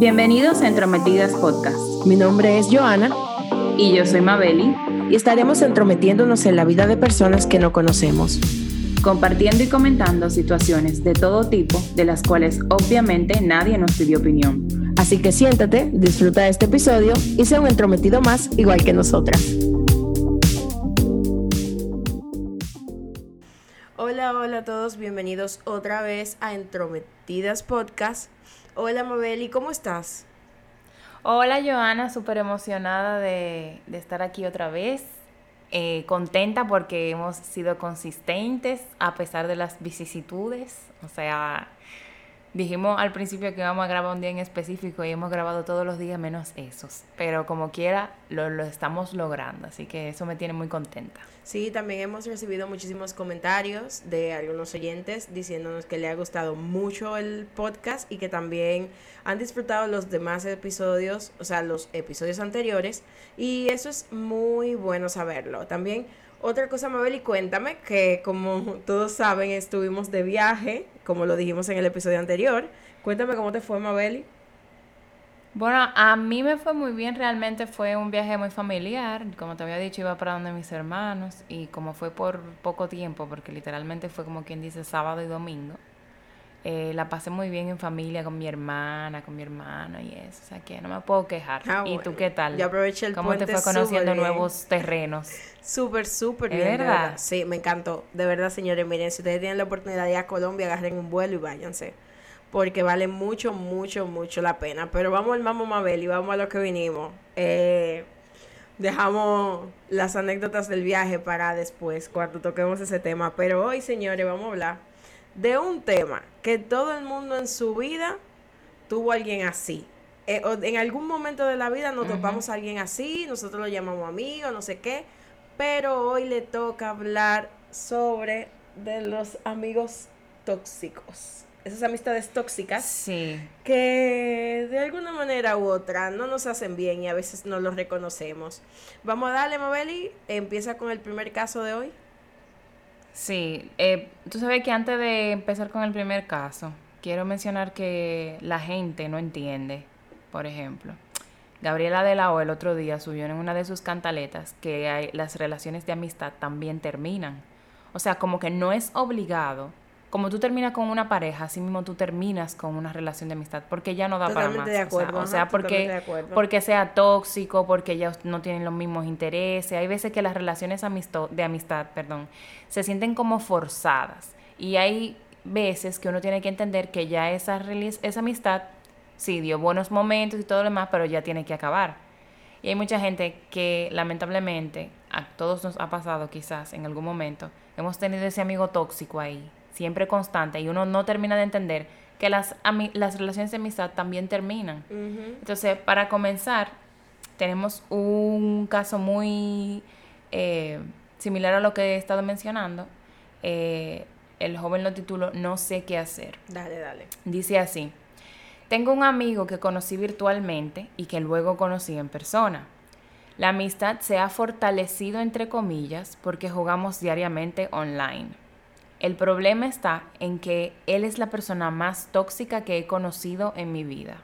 Bienvenidos a Entrometidas Podcast. Mi nombre es Joana. Y yo soy Mabeli. Y estaremos entrometiéndonos en la vida de personas que no conocemos. Compartiendo y comentando situaciones de todo tipo, de las cuales obviamente nadie nos pidió opinión. Así que siéntate, disfruta de este episodio y sea un entrometido más igual que nosotras. Hola, hola a todos, bienvenidos otra vez a Entrometidas Podcast. Hola Mabeli, ¿cómo estás? Hola Joana, súper emocionada de, estar aquí otra vez. Eh, contenta porque hemos sido consistentes a pesar de las vicisitudes. O sea, dijimos al principio que íbamos a grabar un día en específico y hemos grabado todos los días menos esos. Pero como quiera, lo, lo estamos logrando. Así que eso me tiene muy contenta. Sí, también hemos recibido muchísimos comentarios de algunos oyentes diciéndonos que le ha gustado mucho el podcast y que también han disfrutado los demás episodios, o sea, los episodios anteriores. Y eso es muy bueno saberlo. También otra cosa, Mabel, y cuéntame que como todos saben, estuvimos de viaje, como lo dijimos en el episodio anterior. Cuéntame cómo te fue, Mabeli. Bueno, a mí me fue muy bien, realmente fue un viaje muy familiar, como te había dicho, iba para donde mis hermanos y como fue por poco tiempo, porque literalmente fue como quien dice sábado y domingo, eh, la pasé muy bien en familia con mi hermana, con mi hermano y eso, o sea que no me puedo quejar. Ah, ¿Y tú qué tal? Yo aproveché el ¿Cómo te fue conociendo nuevos terrenos? Súper, súper bien. ¿Verdad? Sí, me encantó. De verdad, señores, miren, si ustedes tienen la oportunidad de ir a Colombia, agarren un vuelo y váyanse porque vale mucho, mucho, mucho la pena. Pero vamos al Mamo Mabel y vamos a lo que vinimos. Eh, dejamos las anécdotas del viaje para después, cuando toquemos ese tema. Pero hoy, señores, vamos a hablar de un tema que todo el mundo en su vida tuvo a alguien así. Eh, en algún momento de la vida nos topamos a alguien así, nosotros lo llamamos amigo, no sé qué. Pero hoy le toca hablar sobre de los amigos tóxicos esas amistades tóxicas sí. que de alguna manera u otra no nos hacen bien y a veces no los reconocemos. Vamos a darle, Mabeli, empieza con el primer caso de hoy. Sí, eh, tú sabes que antes de empezar con el primer caso, quiero mencionar que la gente no entiende, por ejemplo. Gabriela de la O el otro día subió en una de sus cantaletas que hay, las relaciones de amistad también terminan. O sea, como que no es obligado como tú terminas con una pareja, así mismo tú terminas con una relación de amistad, porque ya no da para más. De acuerdo, o sea, porque, porque sea tóxico, porque ya no tienen los mismos intereses. Hay veces que las relaciones de amistad, perdón, se sienten como forzadas. Y hay veces que uno tiene que entender que ya esa, esa amistad sí dio buenos momentos y todo lo demás, pero ya tiene que acabar. Y hay mucha gente que lamentablemente, a todos nos ha pasado quizás en algún momento, hemos tenido ese amigo tóxico ahí siempre constante y uno no termina de entender que las, las relaciones de amistad también terminan. Entonces, para comenzar, tenemos un caso muy eh, similar a lo que he estado mencionando. Eh, el joven lo tituló No sé qué hacer. Dale, dale. Dice así. Tengo un amigo que conocí virtualmente y que luego conocí en persona. La amistad se ha fortalecido entre comillas porque jugamos diariamente online. El problema está en que él es la persona más tóxica que he conocido en mi vida.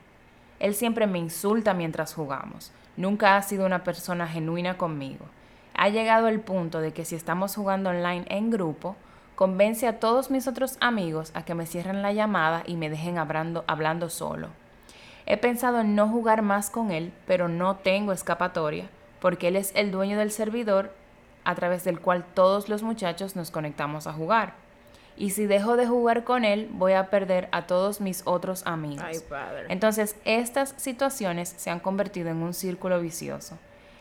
Él siempre me insulta mientras jugamos. Nunca ha sido una persona genuina conmigo. Ha llegado el punto de que si estamos jugando online en grupo, convence a todos mis otros amigos a que me cierren la llamada y me dejen hablando, hablando solo. He pensado en no jugar más con él, pero no tengo escapatoria, porque él es el dueño del servidor a través del cual todos los muchachos nos conectamos a jugar y si dejo de jugar con él, voy a perder a todos mis otros amigos. Ay, padre. Entonces, estas situaciones se han convertido en un círculo vicioso.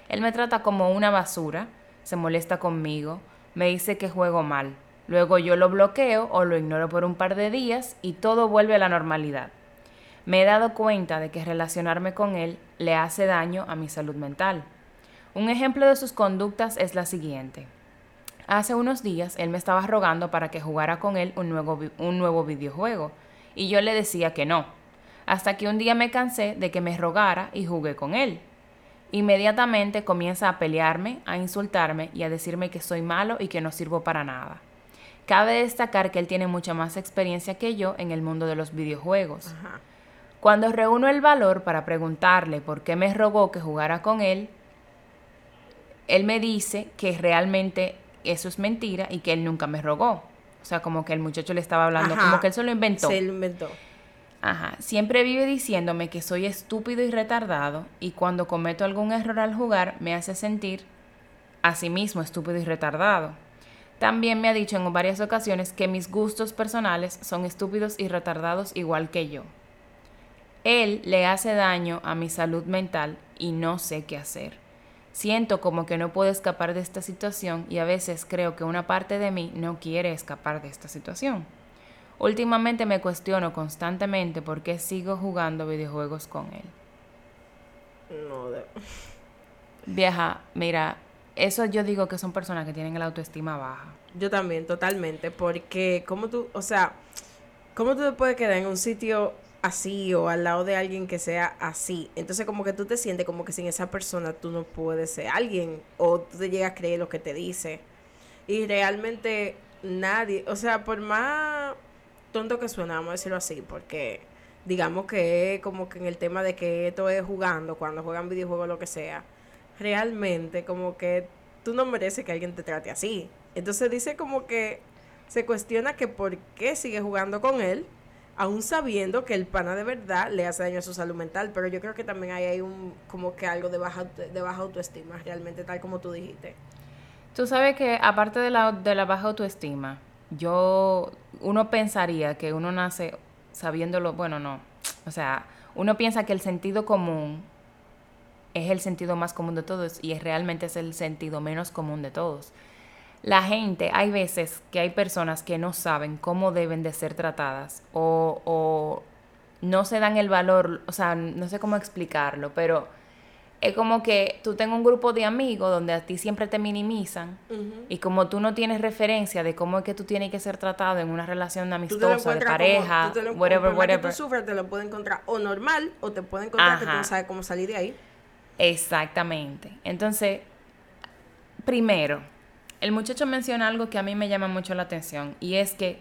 Él me trata como una basura, se molesta conmigo, me dice que juego mal. Luego yo lo bloqueo o lo ignoro por un par de días y todo vuelve a la normalidad. Me he dado cuenta de que relacionarme con él le hace daño a mi salud mental. Un ejemplo de sus conductas es la siguiente. Hace unos días él me estaba rogando para que jugara con él un nuevo, un nuevo videojuego y yo le decía que no, hasta que un día me cansé de que me rogara y jugué con él. Inmediatamente comienza a pelearme, a insultarme y a decirme que soy malo y que no sirvo para nada. Cabe destacar que él tiene mucha más experiencia que yo en el mundo de los videojuegos. Cuando reúno el valor para preguntarle por qué me rogó que jugara con él, él me dice que realmente eso es mentira y que él nunca me rogó. O sea, como que el muchacho le estaba hablando, como que él se lo inventó. Se lo inventó. Ajá. Siempre vive diciéndome que soy estúpido y retardado y cuando cometo algún error al jugar me hace sentir a sí mismo estúpido y retardado. También me ha dicho en varias ocasiones que mis gustos personales son estúpidos y retardados igual que yo. Él le hace daño a mi salud mental y no sé qué hacer. Siento como que no puedo escapar de esta situación y a veces creo que una parte de mí no quiere escapar de esta situación. Últimamente me cuestiono constantemente por qué sigo jugando videojuegos con él. No, de... Vieja, mira, eso yo digo que son personas que tienen la autoestima baja. Yo también, totalmente, porque como tú, o sea, ¿cómo tú te puedes quedar en un sitio así o al lado de alguien que sea así. Entonces como que tú te sientes como que sin esa persona tú no puedes ser alguien o tú te llegas a creer lo que te dice. Y realmente nadie, o sea, por más tonto que suena, vamos a decirlo así, porque digamos que como que en el tema de que esto es jugando, cuando juegan videojuegos lo que sea, realmente como que tú no mereces que alguien te trate así. Entonces dice como que se cuestiona que por qué sigue jugando con él aún sabiendo que el pana de verdad le hace daño a su salud mental, pero yo creo que también hay, hay un como que algo de baja, de baja autoestima, realmente tal como tú dijiste. Tú sabes que aparte de la, de la baja autoestima, yo, uno pensaría que uno nace sabiéndolo, bueno, no, o sea, uno piensa que el sentido común es el sentido más común de todos y es, realmente es el sentido menos común de todos la gente, hay veces que hay personas que no saben cómo deben de ser tratadas o, no se dan el valor, o sea, no sé cómo explicarlo, pero es como que tú tengas un grupo de amigos donde a ti siempre te minimizan y como tú no tienes referencia de cómo es que tú tienes que ser tratado en una relación amistosa, de pareja, whatever, whatever. tú sufres, te lo puede encontrar o normal o te puede encontrar que tú no sabes cómo salir de ahí. Exactamente. Entonces, primero, el muchacho menciona algo que a mí me llama mucho la atención y es que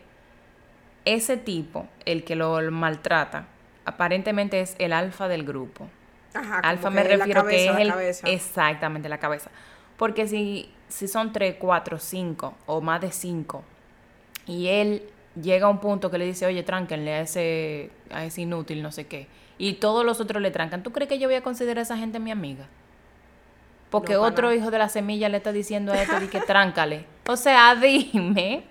ese tipo, el que lo maltrata, aparentemente es el alfa del grupo. Ajá, alfa me refiero que es el exactamente la cabeza. Porque si, si son tres, cuatro, cinco o más de cinco y él llega a un punto que le dice, oye, tránquenle a ese, a ese inútil, no sé qué, y todos los otros le trancan, ¿tú crees que yo voy a considerar a esa gente mi amiga? Porque otro hijo de la semilla le está diciendo a esto y que tráncale. O sea, dime.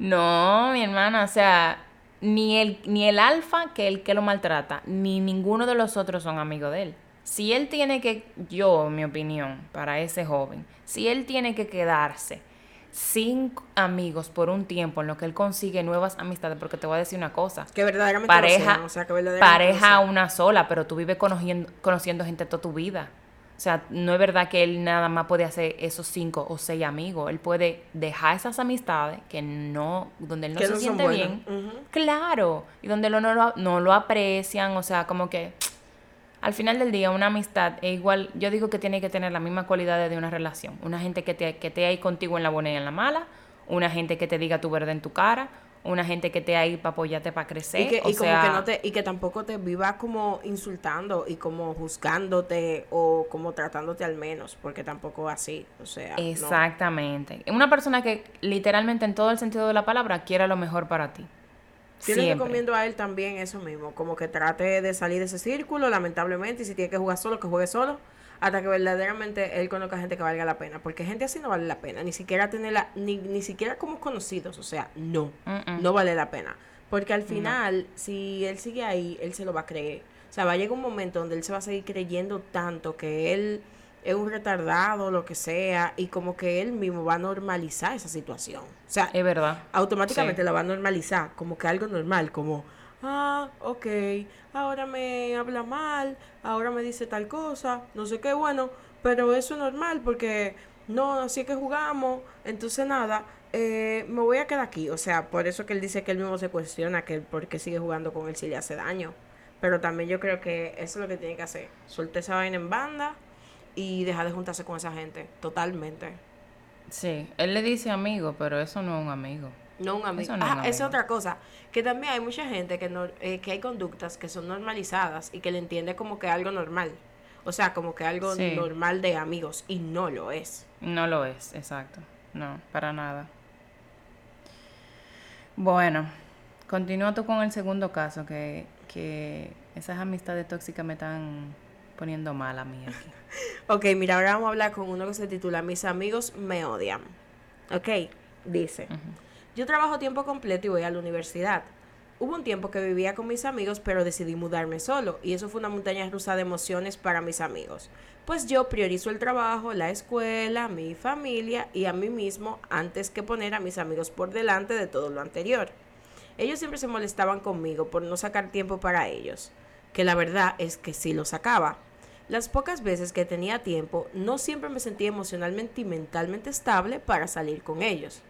No, mi hermana, o sea, ni el, ni el alfa que el que lo maltrata, ni ninguno de los otros son amigos de él. Si él tiene que, yo, mi opinión, para ese joven, si él tiene que quedarse sin amigos por un tiempo en lo que él consigue nuevas amistades, porque te voy a decir una cosa. Que verdaderamente pareja, o sea, que pareja una sola, pero tú vives conociendo, conociendo gente toda tu vida. O sea, no es verdad que él nada más puede hacer esos cinco o seis amigos. Él puede dejar esas amistades que no, donde él no se siente bien. Claro. Y donde no, lo, no lo aprecian. O sea, como que al final del día una amistad es igual. Yo digo que tiene que tener la misma cualidad de una relación. Una gente que te, que te ahí contigo en la buena y en la mala. Una gente que te diga tu verdad en tu cara una gente que te ahí para apoyarte para crecer. Y que, como que no te, y que tampoco te viva como insultando y como juzgándote o como tratándote al menos, porque tampoco así, o sea. Exactamente. Una persona que literalmente en todo el sentido de la palabra quiera lo mejor para ti. Yo le recomiendo a él también eso mismo, como que trate de salir de ese círculo, lamentablemente, y si tiene que jugar solo, que juegue solo hasta que verdaderamente él conozca gente que valga la pena. Porque gente así no vale la pena. Ni siquiera tenerla, ni, ni siquiera como conocidos. O sea, no. No vale la pena. Porque al final, si él sigue ahí, él se lo va a creer. O sea, va a llegar un momento donde él se va a seguir creyendo tanto que él es un retardado, lo que sea, y como que él mismo va a normalizar esa situación. O sea, es verdad. Automáticamente la va a normalizar, como que algo normal, como, ah, ok, ahora me habla mal, ahora me dice tal cosa, no sé qué, bueno, pero eso es normal porque no, así que jugamos, entonces nada, eh, me voy a quedar aquí. O sea, por eso que él dice que él mismo se cuestiona que por qué sigue jugando con él si le hace daño. Pero también yo creo que eso es lo que tiene que hacer. Suelte esa vaina en banda y deja de juntarse con esa gente, totalmente. Sí, él le dice amigo, pero eso no es un amigo. No un amigo. ah, es otra cosa. Que también hay mucha gente que, no, eh, que hay conductas que son normalizadas y que le entiende como que algo normal. O sea, como que algo normal de amigos y no lo es. No lo es, exacto. No, para nada. Bueno, continúa tú con el segundo caso, que, que esas amistades tóxicas me están poniendo mal a mí aquí. ok, mira, ahora vamos a hablar con uno que se titula Mis amigos me odian. Ok, dice. Yo trabajo tiempo completo y voy a la universidad. Hubo un tiempo que vivía con mis amigos, pero decidí mudarme solo, y eso fue una montaña rusa de emociones para mis amigos. Pues yo priorizo el trabajo, la escuela, mi familia y a mí mismo antes que poner a mis amigos por delante de todo lo anterior. Ellos siempre se molestaban conmigo por no sacar tiempo para ellos, que la verdad es que sí lo sacaba. Las pocas veces que tenía tiempo, no siempre me sentía emocionalmente y mentalmente estable para salir con ellos,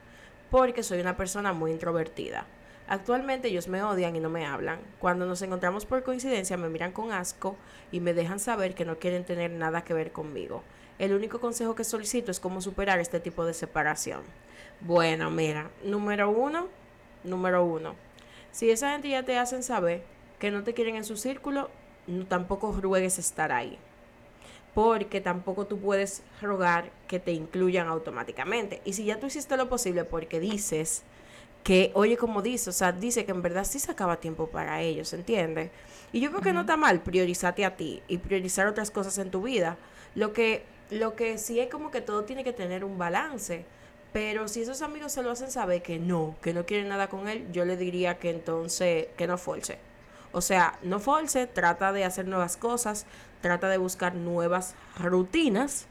porque soy una persona muy introvertida. Actualmente ellos me odian y no me hablan. Cuando nos encontramos por coincidencia me miran con asco y me dejan saber que no quieren tener nada que ver conmigo. El único consejo que solicito es cómo superar este tipo de separación. Bueno, mira, número uno, número uno. Si esa gente ya te hacen saber que no te quieren en su círculo, no, tampoco ruegues estar ahí. Porque tampoco tú puedes rogar que te incluyan automáticamente. Y si ya tú hiciste lo posible porque dices que, oye, como dice, o sea, dice que en verdad sí sacaba tiempo para ellos, ¿entiendes? Y yo creo que no está mal priorizarte a ti y priorizar otras cosas en tu vida. Lo que, lo que sí es como que todo tiene que tener un balance. Pero si esos amigos se lo hacen saber que no, que no quieren nada con él, yo le diría que entonces, que no force. O sea, no force, trata de hacer nuevas cosas, trata de buscar nuevas rutinas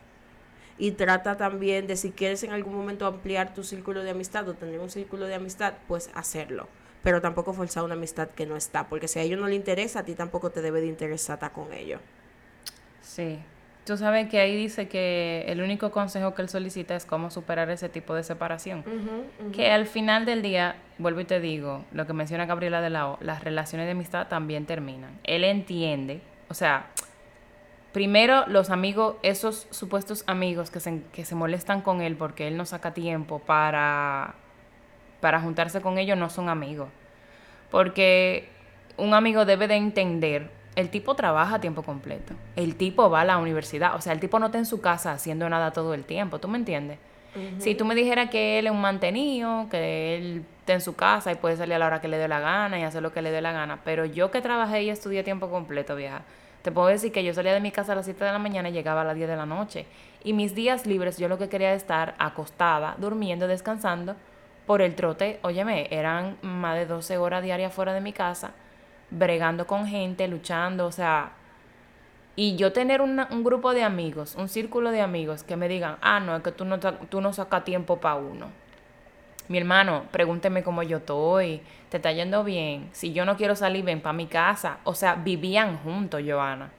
y trata también de si quieres en algún momento ampliar tu círculo de amistad o tener un círculo de amistad, pues hacerlo. Pero tampoco forzar una amistad que no está, porque si a ellos no le interesa, a ti tampoco te debe de interesar estar con ellos. Sí. Tú sabes que ahí dice que el único consejo que él solicita es cómo superar ese tipo de separación. Que al final del día, vuelvo y te digo, lo que menciona Gabriela de la O, las relaciones de amistad también terminan. Él entiende, o sea, primero los amigos, esos supuestos amigos que se, que se molestan con él porque él no saca tiempo para, para juntarse con ellos, no son amigos. Porque un amigo debe de entender, el tipo trabaja a tiempo completo, el tipo va a la universidad, o sea, el tipo no está en su casa haciendo nada todo el tiempo, ¿tú me entiendes? Si tú me dijeras que él es un mantenido, que él está en su casa y puede salir a la hora que le dé la gana y hacer lo que le dé la gana, pero yo que trabajé y estudié a tiempo completo, vieja, te puedo decir que yo salía de mi casa a las 7 de la mañana y llegaba a las 10 de la noche. Y mis días libres yo lo que quería era estar acostada, durmiendo, descansando por el trote. Óyeme, eran más de 12 horas diarias fuera de mi casa, bregando con gente, luchando, o sea... Y yo tener un grupo de amigos, un círculo de amigos que me digan, ah, no, es que tú no, tú no sacas tiempo para uno mi hermano, pregúnteme cómo yo estoy, te está yendo bien, si yo no quiero salir, ven para mi casa. O sea, vivían juntos, Joana.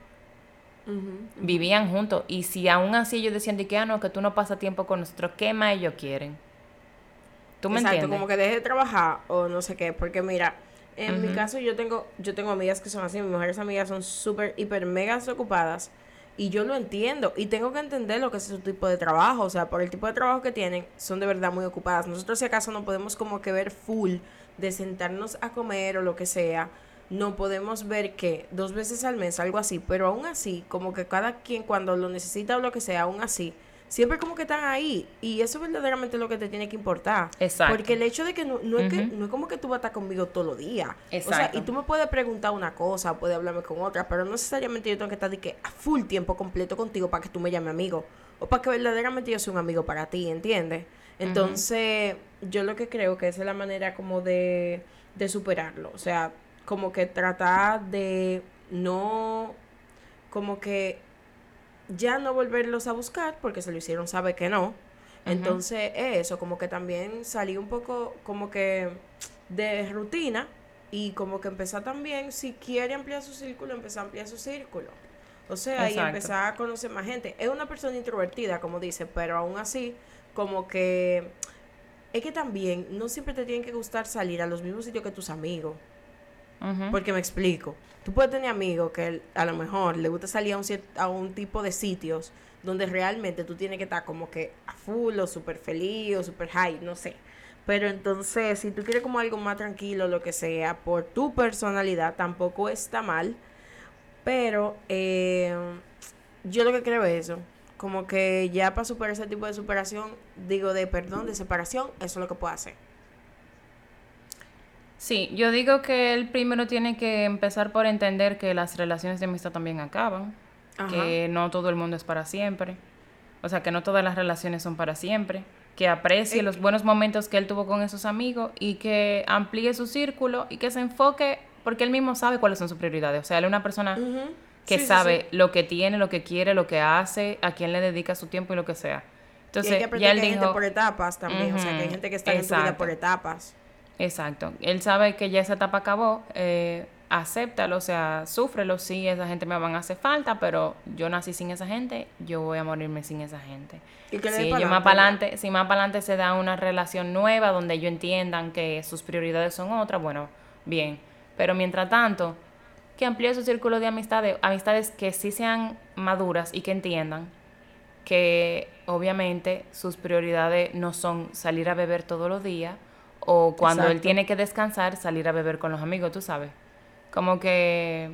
Vivían juntos. Y si aún así ellos decían que, ah, no, que tú no pasas tiempo con nosotros, ¿qué más ellos quieren? ¿Tú me Exacto, como que deje de trabajar o no sé qué. Porque mira, en mi caso yo tengo, yo tengo amigas que son así, mis mejores amigas son súper, hiper, mega ocupadas y yo lo entiendo. Y tengo que entender lo que es su tipo de trabajo, o sea, por el tipo de trabajo que tienen, son de verdad muy ocupadas. Nosotros si acaso no podemos como que ver full de sentarnos a comer o lo que sea, no podemos ver que dos veces al mes, algo así, pero aún así, como que cada quien cuando lo necesita o lo que sea, aún así, siempre como que están ahí y eso es verdaderamente lo que te tiene que importar. Exacto. Porque el hecho de que no, no es que no es como que tú vas a estar conmigo todos los días. Exacto. O sea, y tú me puedes preguntar una cosa, puedes hablarme con otra, pero no necesariamente yo tengo que estar de que a full tiempo completo contigo para que tú me llames amigo o para que verdaderamente yo sea un amigo para ti, ¿entiendes? Entonces, yo lo que creo que esa es la manera como de, de superarlo, o sea, como que tratar de no como que ya no volverlos a buscar porque se lo hicieron sabe que no. Entonces, eso, como que también salí un poco como que de rutina y como que empezar también, si quiere ampliar su círculo, empezar a ampliar su círculo. O sea, y empezar a conocer más gente. Es una persona introvertida, como dice, pero aún así, como que es que también no siempre te tienen que gustar salir a los mismos sitios que tus amigos. Porque me explico. Tú puedes tener amigos que a lo mejor le gusta salir a un, a un tipo de sitios donde realmente tú tienes que estar como que a full o súper feliz o súper high, no sé. Pero entonces, si tú quieres como algo más tranquilo, lo que sea, por tu personalidad, tampoco está mal. Pero eh, yo lo que creo es eso. Como que ya para superar ese tipo de superación, digo de perdón, de separación, eso es lo que puedo hacer. Sí, yo digo que él primero tiene que empezar por entender que las relaciones de amistad también acaban, que no todo el mundo es para siempre, o sea, que no todas las relaciones son para siempre, que aprecie eh, los buenos momentos que él tuvo con esos amigos y que amplíe su círculo y que se enfoque, porque él mismo sabe cuáles son sus prioridades, o sea, él es una persona que sabe lo que tiene, lo que quiere, lo que hace, a quién le dedica su tiempo y lo que sea. Entonces, y hay que ya él que hay gente por etapas también, o sea, que hay gente que está en su vida por etapas. Exacto. Él sabe que ya esa etapa acabó, eh, acéptalo, o sea, súfrelo, sí, esa gente me van a hacer falta, pero yo nací sin esa gente, yo voy a morirme sin esa gente. ¿Y que si yo más para adelante, si más para adelante se da una relación nueva donde ellos entiendan que sus prioridades son otras, bueno, bien. Pero mientras tanto, que amplíe su círculo de amistades, amistades que sí sean maduras y que entiendan que obviamente sus prioridades no son salir a beber todos los días, o cuando él tiene que descansar, salir a beber con los amigos, tú sabes. Como que,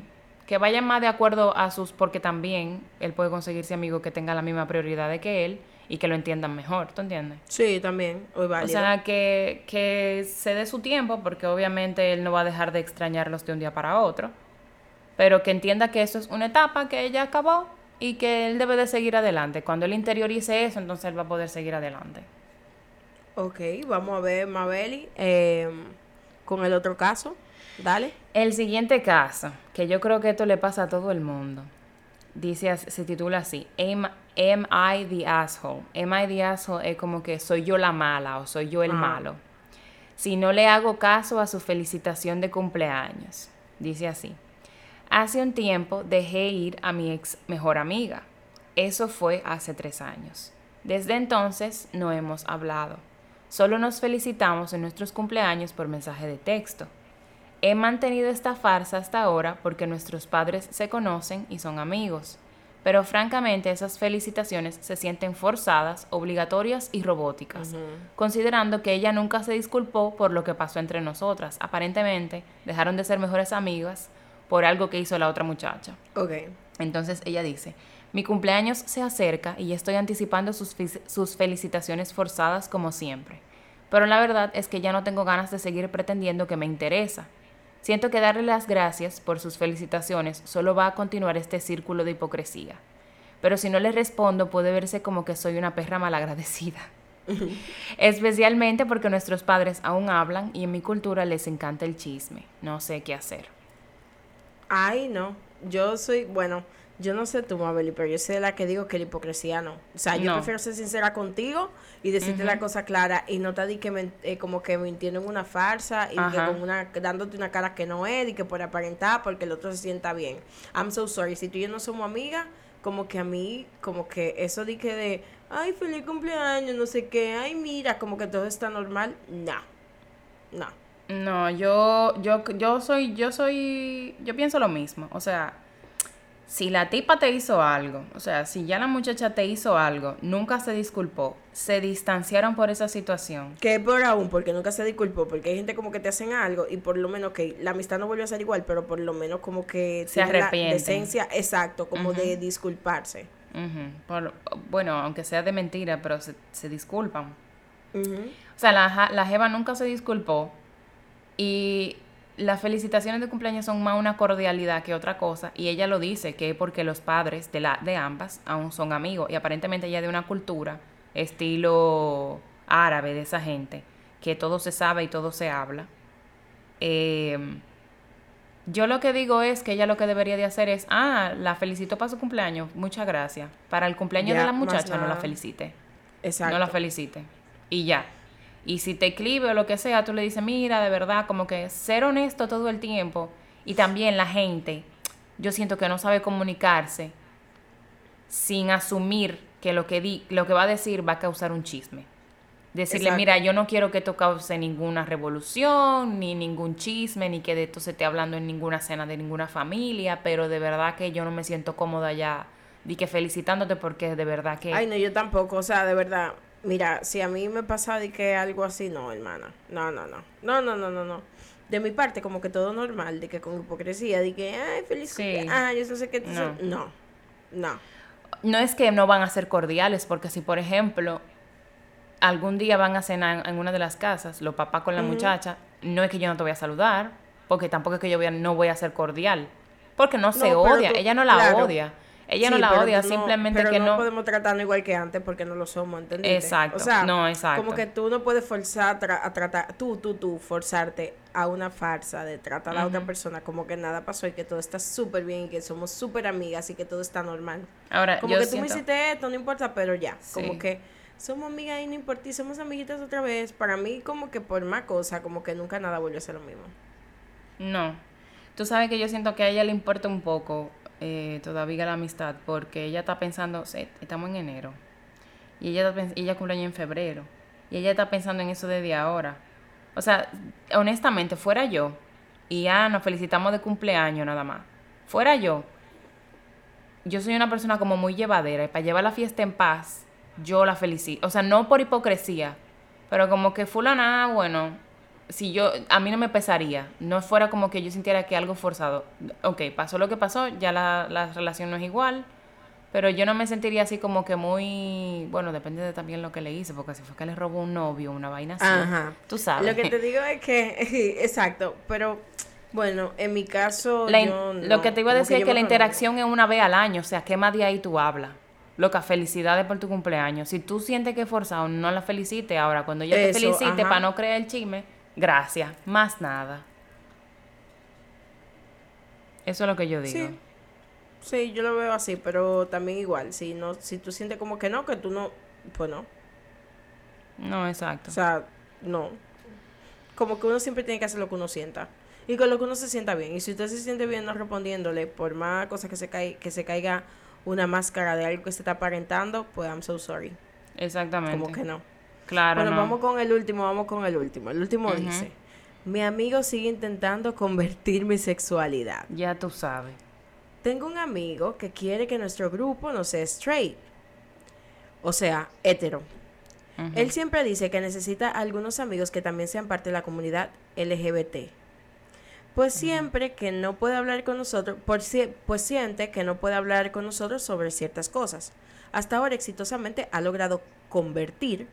que vayan más de acuerdo a sus, porque también él puede conseguirse amigos que tengan la misma prioridad que él y que lo entiendan mejor, ¿tú entiendes? Sí, también, O sea, que, que se dé su tiempo, porque obviamente él no va a dejar de extrañarlos de un día para otro, pero que entienda que eso es una etapa que ella acabó y que él debe de seguir adelante. Cuando él interiorice eso, entonces él va a poder seguir adelante. Ok, vamos a ver, Mabeli, em, con el otro caso. Dale. El siguiente caso, que yo creo que esto le pasa a todo el mundo, dice, se titula así, am, I the asshole? Am I the asshole es como que soy yo la mala o soy yo el malo. Si no le hago caso a su felicitación de cumpleaños. Dice así. Hace un tiempo dejé ir a mi ex mejor amiga. Eso fue hace tres años. Desde entonces no hemos hablado. Solo nos felicitamos en nuestros cumpleaños por mensaje de texto. He mantenido esta farsa hasta ahora porque nuestros padres se conocen y son amigos, pero francamente esas felicitaciones se sienten forzadas, obligatorias y robóticas, considerando que ella nunca se disculpó por lo que pasó entre nosotras. Aparentemente dejaron de ser mejores amigas por algo que hizo la otra muchacha. Okay. Entonces ella dice, mi cumpleaños se acerca y estoy anticipando sus, sus, felicitaciones forzadas como siempre. Pero la verdad es que ya no tengo ganas de seguir pretendiendo que me interesa. Siento que darle las gracias por sus felicitaciones solo va a continuar este círculo de hipocresía. Pero si no le respondo puede verse como que soy una perra malagradecida. Especialmente porque nuestros padres aún hablan y en mi cultura les encanta el chisme. No sé qué hacer. Ay, no. Yo soy, bueno, yo no sé tú, Mabeli, pero yo sé la que digo que la hipocresía no. O sea, yo prefiero ser sincera contigo y decirte la cosa clara y no te di que me, eh, como que me entienden una farsa y que con una, dándote una cara que no es y que por aparentar porque el otro se sienta bien. I'm so sorry. Si tú y yo no somos amigas, como que a mí, como que eso di que de, ay, feliz cumpleaños, no sé qué, ay, mira, como que todo está normal. No. No. No, yo, yo, yo soy, yo soy, yo pienso lo mismo. O sea, si la tipa te hizo algo, o sea, si ya la muchacha te hizo algo, nunca se disculpó, se distanciaron por esa situación. Que por aún, porque nunca se disculpó, porque hay gente como que te hacen algo y por lo menos que la amistad no vuelve a ser igual, pero por lo menos como que se arrepiente. La decencia, exacto, como de disculparse. bueno, aunque sea de mentira, pero se, disculpan. O sea, la, la Jeva nunca se disculpó y las felicitaciones de cumpleaños son más una cordialidad que otra cosa y ella lo dice que es porque los padres de, la, de ambas aún son amigos y aparentemente ella de una cultura estilo árabe de esa gente que todo se sabe y todo se habla. Em, yo lo que digo es que ella lo que debería de hacer es, ah, la felicito para su cumpleaños, muchas gracias. Para el cumpleaños de la muchacha no la felicite. Exacto. No la felicite. Y ya. Y si te escribe o lo que sea, tú le dices, mira, de verdad, como que ser honesto todo el tiempo. Y también la gente, yo siento que no sabe comunicarse sin asumir que lo que, di, lo que va a decir va a causar un chisme. Decirle, mira, yo no quiero que esto cause ninguna revolución, ni ningún chisme, ni que de esto se esté hablando en ninguna cena de ninguna familia, pero de verdad que yo no me siento cómoda ya, di que felicitándote porque de verdad que... Ay, no, yo tampoco, o sea, de verdad, Mira, si a mí me pasa de que algo así, no, hermana. No, no, no. No, no, no, no, no. De mi parte, como que todo normal, de que con hipocresía, de que, ay, feliz sí. ah, yo no sé qué. No. no, no. No es que no van a ser cordiales, porque si, por ejemplo, algún día van a cenar en una de las casas, los papás con la muchacha, no es que yo no te voy a saludar, porque tampoco es que yo voy no voy a ser cordial, porque no, se odia, ella no la odia. Ella no la odia, simplemente que no, no podemos tratarnos igual que antes porque no lo somos, ¿entendés? Exacto. O sea, no, exacto. Como que tú no puedes forzar a tratar, tú, tú, tú, forzarte a una farsa de tratar a otra persona como que nada pasó y que todo está súper bien y que somos súper amigas y que todo está normal. Ahora, como que tú me hiciste esto, no importa, pero ya. Como que somos amigas y no importa y somos amiguitas otra vez. Para mí, como que por más cosa, como que nunca nada vuelve a ser lo mismo. No. Tú sabes que yo siento que a ella le importa un poco eh, todavía la amistad porque ella está pensando, estamos en enero y ella, ella cumple en febrero y ella está pensando en eso desde ahora. O sea, honestamente, fuera yo y ya nos felicitamos de cumpleaños nada más, fuera yo, yo soy una persona como muy llevadera y para llevar la fiesta en paz, yo la felicito. O sea, no por hipocresía, pero como que fulana, bueno, si yo, a mí no me pesaría, no fuera como que yo sintiera que algo forzado. Ok, pasó lo que pasó, ya la, la relación no es igual, pero yo no me sentiría así como que muy, bueno, depende de también lo que le hice, porque si fue que le robó un novio, una vaina así, Ajá. tú sabes. Lo que te digo es que, exacto, pero bueno, en mi caso, yo lo que te iba a decir es que la interacción es una vez al año, o sea, ¿qué más de ahí tú hablas? Loca, felicidades por tu cumpleaños. Si tú sientes que es forzado, no la felicites. Ahora, cuando ella te felicite, para no creer el chisme, Gracias, más nada. Eso es lo que yo digo. Sí. yo lo veo así, pero también igual, si no si tú sientes como que no, que tú no, pues no. No, exacto. O sea, no. Como que uno siempre tiene que hacer lo que uno sienta. Y con lo que uno se sienta bien. Y si usted se siente bien no respondiéndole por más cosas que se, cae, que se caiga una máscara de algo que se está aparentando, pues I'm so sorry. Exactamente. Como que no. Claro. Bueno, vamos con el último, vamos con el último. El último dice, mi amigo sigue intentando convertir mi sexualidad. Ya tú sabes. Tengo un amigo que quiere que nuestro grupo no sea straight. O sea, hetero. Él siempre dice que necesita algunos amigos que también sean parte de la comunidad LGBT. Pues siempre que no puede hablar con nosotros, pues siente que no puede hablar con nosotros sobre ciertas cosas. Hasta ahora exitosamente ha logrado convertir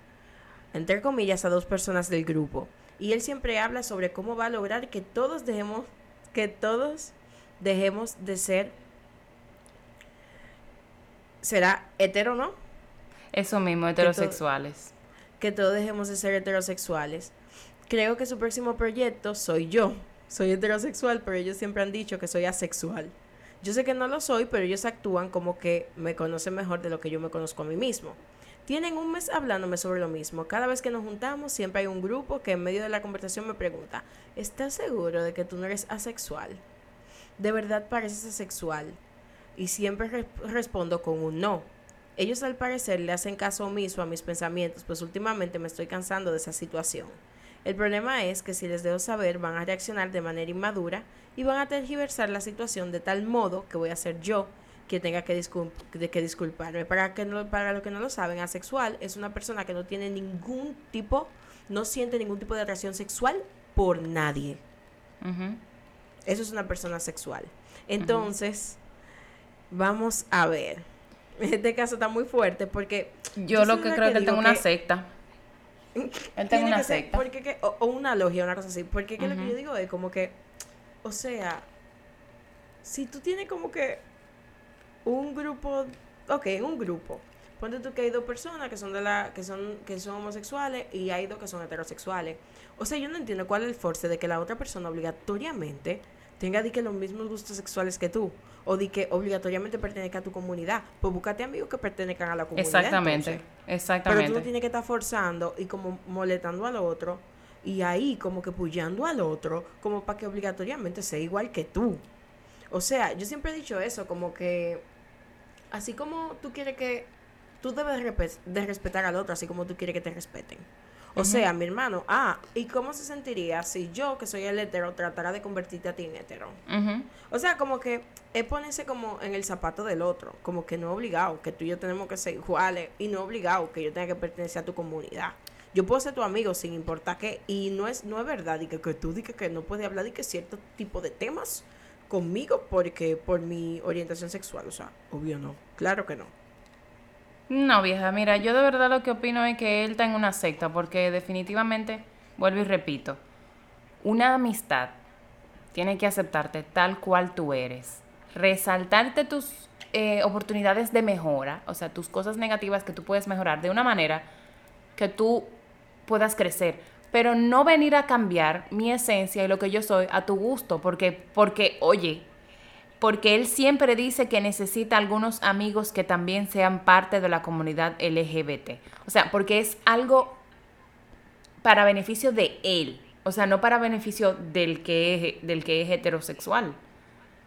entre comillas, a dos personas del grupo. Y él siempre habla sobre cómo va a lograr que todos dejemos, que todos dejemos de ser, será hetero, ¿no? Eso mismo, heterosexuales. Que, todos dejemos de ser heterosexuales. Creo que su próximo proyecto soy yo. Soy heterosexual, pero ellos siempre han dicho que soy asexual. Yo sé que no lo soy, pero ellos actúan como que me conocen mejor de lo que yo me conozco a mí mismo. Tienen un mes hablándome sobre lo mismo. Cada vez que nos juntamos, siempre hay un grupo que en medio de la conversación me pregunta, ¿estás seguro de que tú no eres asexual? ¿De verdad pareces asexual? Y siempre respondo con un no. Ellos al parecer le hacen caso omiso a mis pensamientos, pues últimamente me estoy cansando de esa situación. El problema es que si les dejo saber van a reaccionar de manera inmadura y van a tergiversar la situación de tal modo que voy a ser yo que tenga que, que disculparme. Para, que no, para los que no lo saben, asexual es una persona que no tiene ningún tipo, no siente ningún tipo de atracción sexual por nadie. Eso es una persona sexual. Entonces, vamos a ver. Este caso está muy fuerte porque... Yo, lo que creo que él tiene una secta. Él tiene una secta. porque o, una logia, una cosa así. Porque lo que yo digo es como que, o sea, si tú tienes como que un grupo, ok, un grupo. Ponte tú que hay dos personas que son de la, que son, que son homosexuales y hay dos que son heterosexuales. O sea, yo no entiendo cuál es el force de que la otra persona obligatoriamente tenga de que los mismos gustos sexuales que tú. O de que obligatoriamente pertenezca a tu comunidad. Pues búscate amigos que pertenezcan a la comunidad. Exactamente, exactamente. Pero tú no tienes que estar forzando y como molestando al otro. Y ahí como que puyando al otro. Como para que obligatoriamente sea igual que tú. O sea, yo siempre he dicho eso, como que así como tú quieres que, tú debes de respetar al otro, así como tú quieres que te respeten. O sea, mi hermano, ah, ¿y cómo se sentiría si yo, que soy el hetero, tratara de convertirte a ti en hetero? O sea, como que es ponerse como en el zapato del otro, como que no obligado, que tú y yo tenemos que ser iguales y no obligado que yo tenga que pertenecer a tu comunidad. Yo puedo ser tu amigo sin importar qué, y no es, no es verdad, y que, que tú digas que no puedes hablar de que cierto tipo de temas conmigo porque por mi orientación sexual, o sea, obvio no, claro que no. No, vieja, mira, yo de verdad lo que opino es que él está en una secta, porque definitivamente, vuelvo y repito, una amistad tiene que aceptarte tal cual tú eres, resaltarte tus eh, oportunidades de mejora, o sea, tus cosas negativas que tú puedes mejorar de una manera que tú puedas crecer, pero no venir a cambiar mi esencia y lo que yo soy a tu gusto, porque, porque, oye, porque él siempre dice que necesita algunos amigos que también sean parte de la comunidad LGBT. O sea, porque es algo para beneficio de él, o sea, no para beneficio del que es, del que es heterosexual. O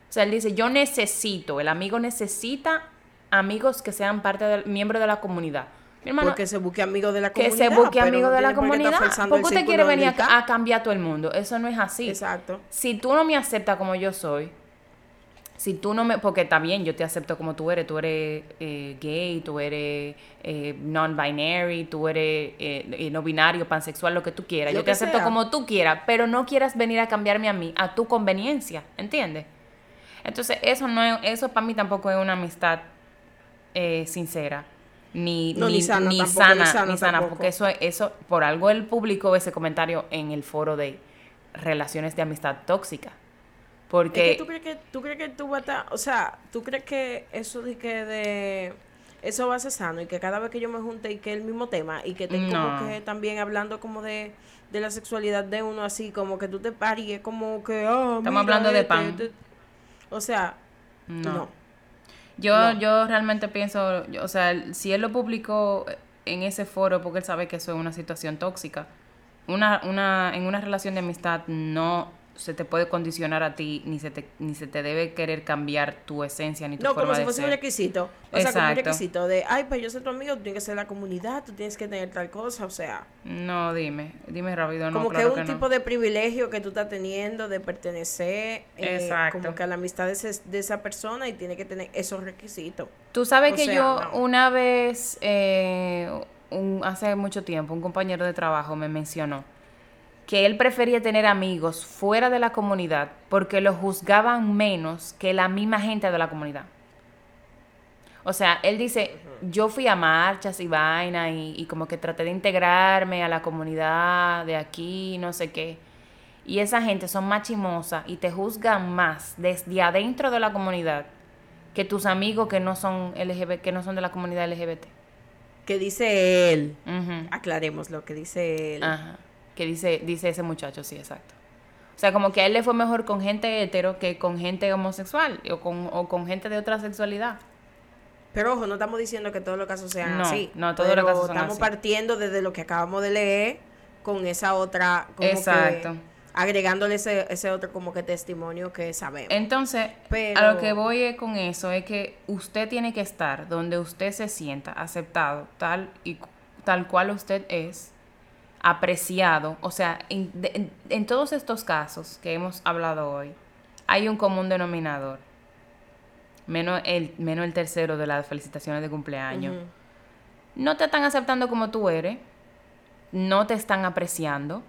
sea, él dice, yo necesito, el amigo necesita amigos que sean parte del miembro de la comunidad. Hermano, Porque se busque amigos de la comunidad. Que se busque amigos de la comunidad. ¿Por qué usted quiere venir a, a, cambiar todo el mundo? Eso no es así. Exacto. Si tú no me aceptas como yo soy, si tú no me, porque bien, yo te acepto como tú eres, tú eres eh, gay, tú eres eh, non-binary, tú eres eh, no binario, pansexual, lo que tú quieras, yo te acepto como tú quieras, pero no quieras venir a cambiarme a mí, a tu conveniencia, ¿entiendes? Entonces, eso no es, eso para mí tampoco es una amistad sincera. Ni, ni, sana, ni, sana, ni sana, porque eso, eso, por algo el público ese comentario en el foro de relaciones de amistad tóxica. Porque... ¿tú, crees que, ¿Tú crees que tú vas a o sea, tú crees que eso de que de... Eso va a ser sano y que cada vez que yo me junte y que el mismo tema y que como que también hablando como de, de la sexualidad de uno así, como que tú te paries, como que... Oh, Estamos hablando de este, pan. Este". o sea, no. Yo, yo realmente pienso, o sea, si él lo publicó en ese foro porque él sabe que eso es una situación tóxica, una, una, en una relación de amistad no se te puede condicionar a ti, ni se te, ni se te debe querer cambiar tu esencia ni tu no, forma de ser. No, como si fuese un requisito. O sea, como un requisito de, ay, pues yo soy tu amigo, tú tienes que ser la comunidad, tú tienes que tener tal cosa, o sea. No, dime, dime rápido, no, Como que es un tipo de privilegio que tú estás teniendo de pertenecer, eh, como que a la amistad de, de, esa persona y tiene que tener esos requisitos. Tú sabes que yo una vez, eh, un, hace mucho tiempo, un compañero de trabajo me mencionó que él prefería tener amigos fuera de la comunidad porque lo juzgaban menos que la misma gente de la comunidad. O sea, él dice, yo fui a marchas y vaina y, y, como que traté de integrarme a la comunidad de aquí, no sé qué. Y esa gente son más chimosas y te juzgan más desde adentro de la comunidad que tus amigos que no son LGBT, que no son de la comunidad LGBT. Que dice él. Aclaremos lo que dice él. Ajá que dice, dice ese muchacho, sí, exacto. O sea, como que a él le fue mejor con gente hetero que con gente homosexual o con, o con gente de otra sexualidad. Pero ojo, no estamos diciendo que todos los casos sean no, así. No, todos los casos son estamos partiendo desde lo que acabamos de leer con esa otra... Como Exacto. agregándole ese, ese otro como que testimonio que sabemos. Entonces, a lo que voy con eso es que usted tiene que estar donde usted se sienta aceptado tal y tal cual usted es apreciado, o sea, en, todos estos casos que hemos hablado hoy, hay un común denominador, menos el, menos el tercero de las felicitaciones de cumpleaños. No te están aceptando como tú eres, no te están apreciando,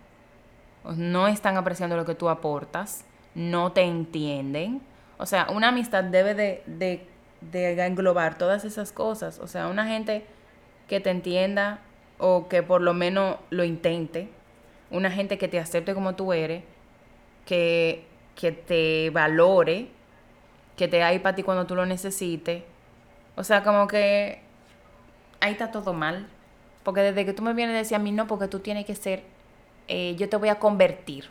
no están apreciando lo que tú aportas, no te entienden. O sea, una amistad debe de, de, de englobar todas esas cosas. O sea, una gente que te entienda, o que por lo menos lo intente, una gente que te acepte como tú eres, que, que te valore, que te ahí para ti cuando tú lo necesites. O sea, como que ahí está todo mal. Porque desde que tú me vienes a decir a mí no, porque tú tienes que ser, eh, yo te voy a convertir.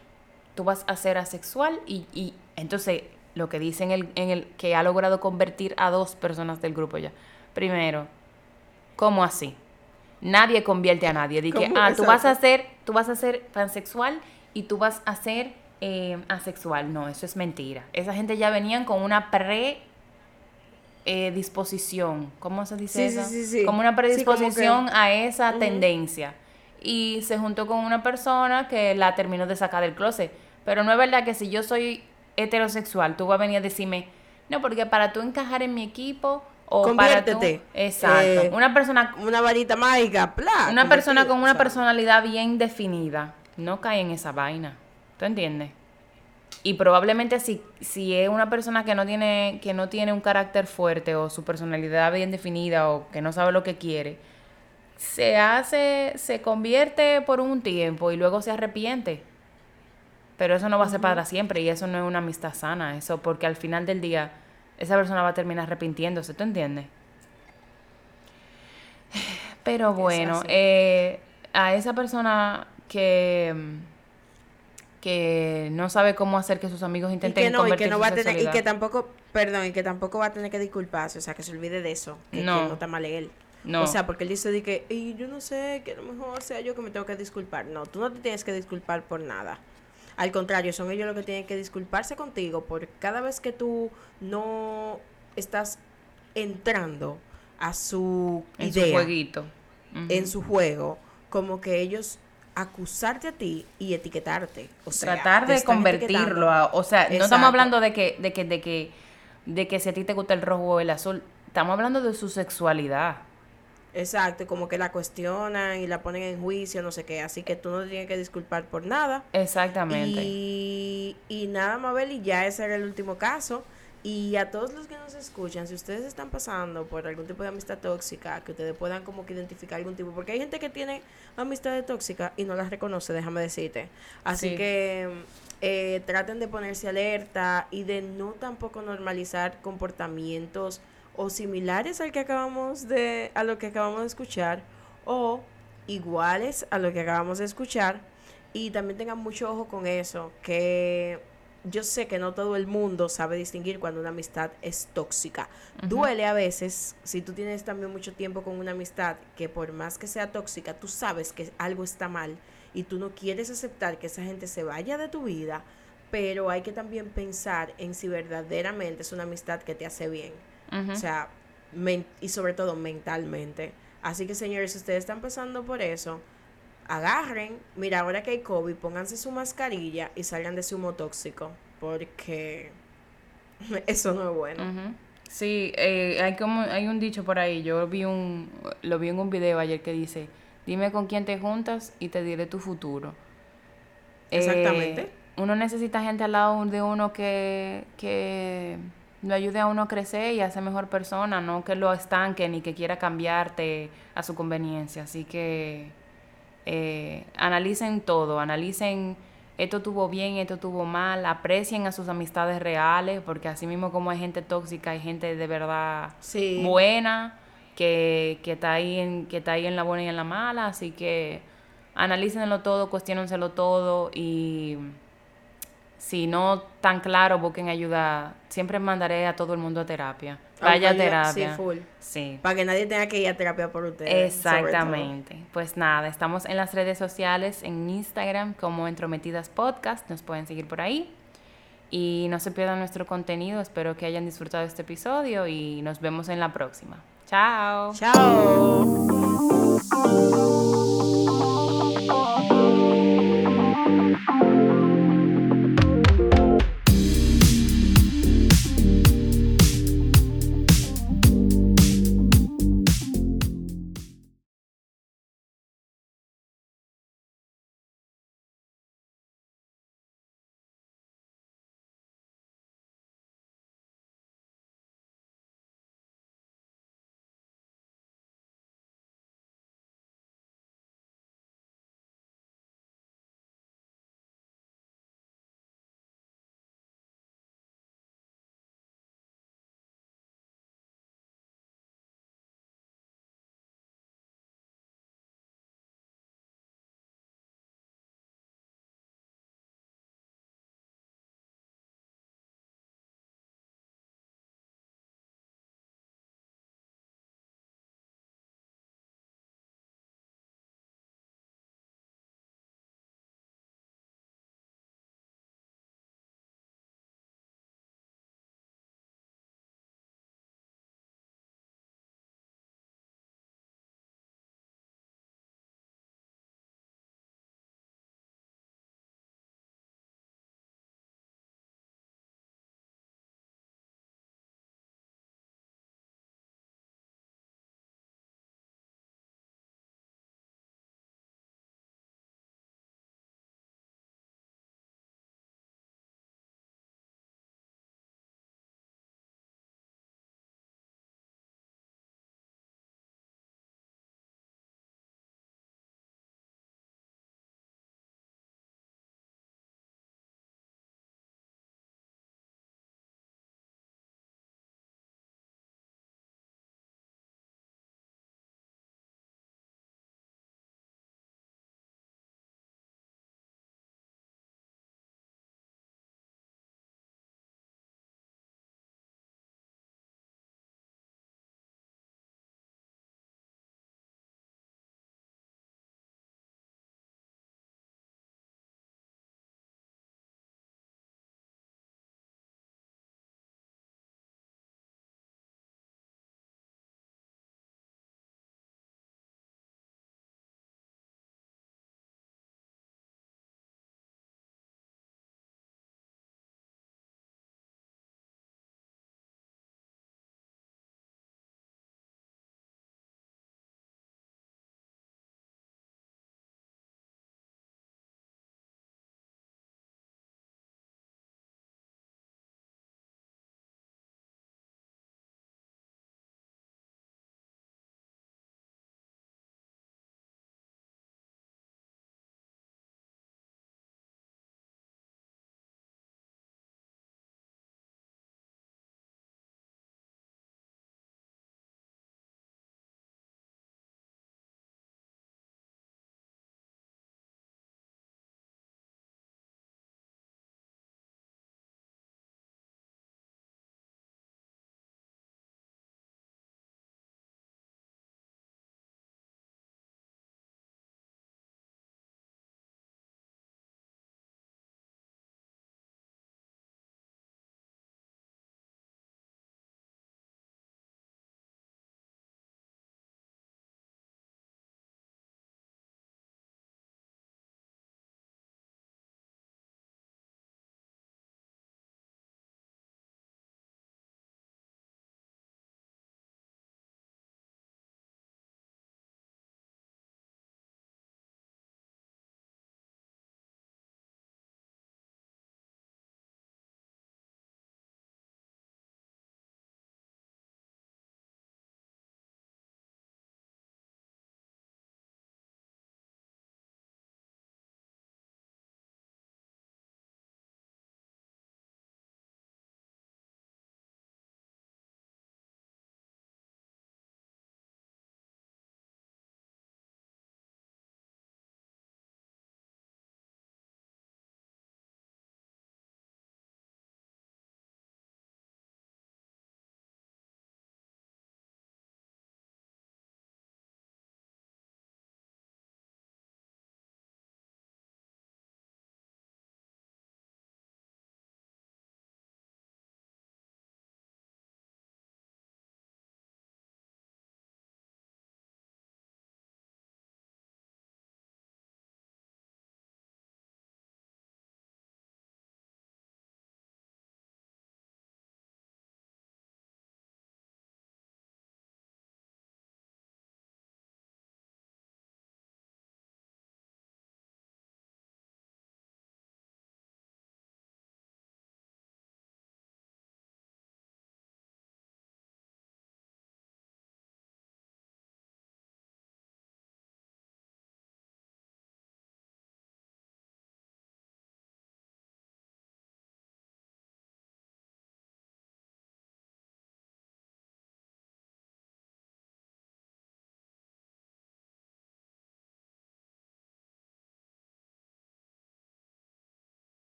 Tú vas a ser asexual y, y entonces lo que dicen el, en el que ha logrado convertir a dos personas del grupo ya. Primero, ¿cómo así? Nadie convierte a nadie. Dije, ah, tú vas a ser, tú vas a ser pansexual y tú vas a ser eh, asexual. No, eso es mentira. Esa gente ya venían con una pre eh, disposición. ¿Cómo se dice eso? Como una predisposición a esa tendencia. y se juntó con una persona que la terminó de sacar del closet. Pero no es verdad que si yo soy heterosexual, tú vas a venir a decirme, no, porque para tú encajar en mi equipo o Conviértete. para exacto, Eh, una persona Una varita mágica, bla. una persona con una persona personalidad bien definida no cae en esa vaina. ¿Tú entiendes? Y probablemente si, si es una persona que no tiene que no tiene un carácter fuerte o su personalidad bien definida o que no sabe lo que quiere, se hace se convierte por un tiempo y luego se arrepiente. Pero eso no va a ser para siempre y eso no es una amistad sana, eso porque al final del día esa persona va a terminar arrepintiéndose, ¿tú entiendes? Pero bueno, eh, a esa persona que, que no sabe cómo hacer que sus amigos Y intenten que no, y convertir que no su va a tener, y que tampoco, perdón, y que tampoco va a tener que disculparse, o sea, que se olvide de eso, que que No. no, está mal él. No. O sea, porque él dice de que, y yo no sé, que a lo mejor sea yo que me tengo que disculpar. No, tú no te tienes que disculpar por nada. Al contrario, son ellos los que tienen que disculparse contigo por cada vez que tú no estás entrando a su en idea, su jueguito. En su juego, como que ellos acusarte a ti y etiquetarte. O sea, tratar de convertirlo a, o sea, no estamos hablando de que, de que, de que, de que si a ti te gusta el rojo o el azul, estamos hablando de su sexualidad. Exacto, como que la cuestionan y la ponen en juicio, no sé qué. Así que tú no te tienes que disculpar por nada. Exactamente. Y, y nada, Mabel, y ya ese era el último caso. Y a todos los que nos escuchan, si ustedes están pasando por algún tipo de amistad tóxica, que ustedes puedan como que identificar algún tipo, porque hay gente que tiene amistades tóxicas y no las reconoce, déjame decirte. Así Sí. que eh, traten de ponerse alerta y de no tampoco normalizar comportamientos o similares al que acabamos de, a lo que acabamos de escuchar, o iguales a lo que acabamos de escuchar. Y también tengan mucho ojo con eso, que yo sé que no todo el mundo sabe distinguir cuando una amistad es tóxica. Duele a veces si tú tienes también mucho tiempo con una amistad que por más que sea tóxica, tú sabes que algo está mal y tú no quieres aceptar que esa gente se vaya de tu vida, pero hay que también pensar en si verdaderamente es una amistad que te hace bien. O sea, y sobre todo mentalmente. Así que señores, si ustedes están pasando por eso, agarren, mira, ahora que hay COVID, pónganse su mascarilla y salgan de su humo tóxico, porque eso no es bueno. Sí, eh, hay como hay un dicho por ahí. Yo vi un lo vi en un video ayer que dice, "Dime con quién te juntas y te diré tu futuro." Eh, Exactamente. uno necesita gente al lado de uno que que lo ayude a uno a crecer y a ser mejor persona, no que lo estanque ni que quiera cambiarte a su conveniencia. Así que eh, analicen todo, analicen esto tuvo bien, esto tuvo mal, aprecien a sus amistades reales, porque así mismo como hay gente tóxica, hay gente de verdad Sí. buena, que, que, está ahí en, que está ahí en la buena y en la mala, así que analícenlo todo, cuestionenselo todo y si no tan claro, busquen ayuda. Siempre mandaré a todo el mundo a terapia. Vaya a Aunque yo- terapia. Sí, full. Sí. Para que nadie tenga que ir a terapia por ustedes. Exactamente. Pues nada, estamos en las redes sociales, en Instagram como Entrometidas Podcast, nos pueden seguir por ahí. Y no se pierdan nuestro contenido, espero que hayan disfrutado este episodio y nos vemos en la próxima. Chao. Chao.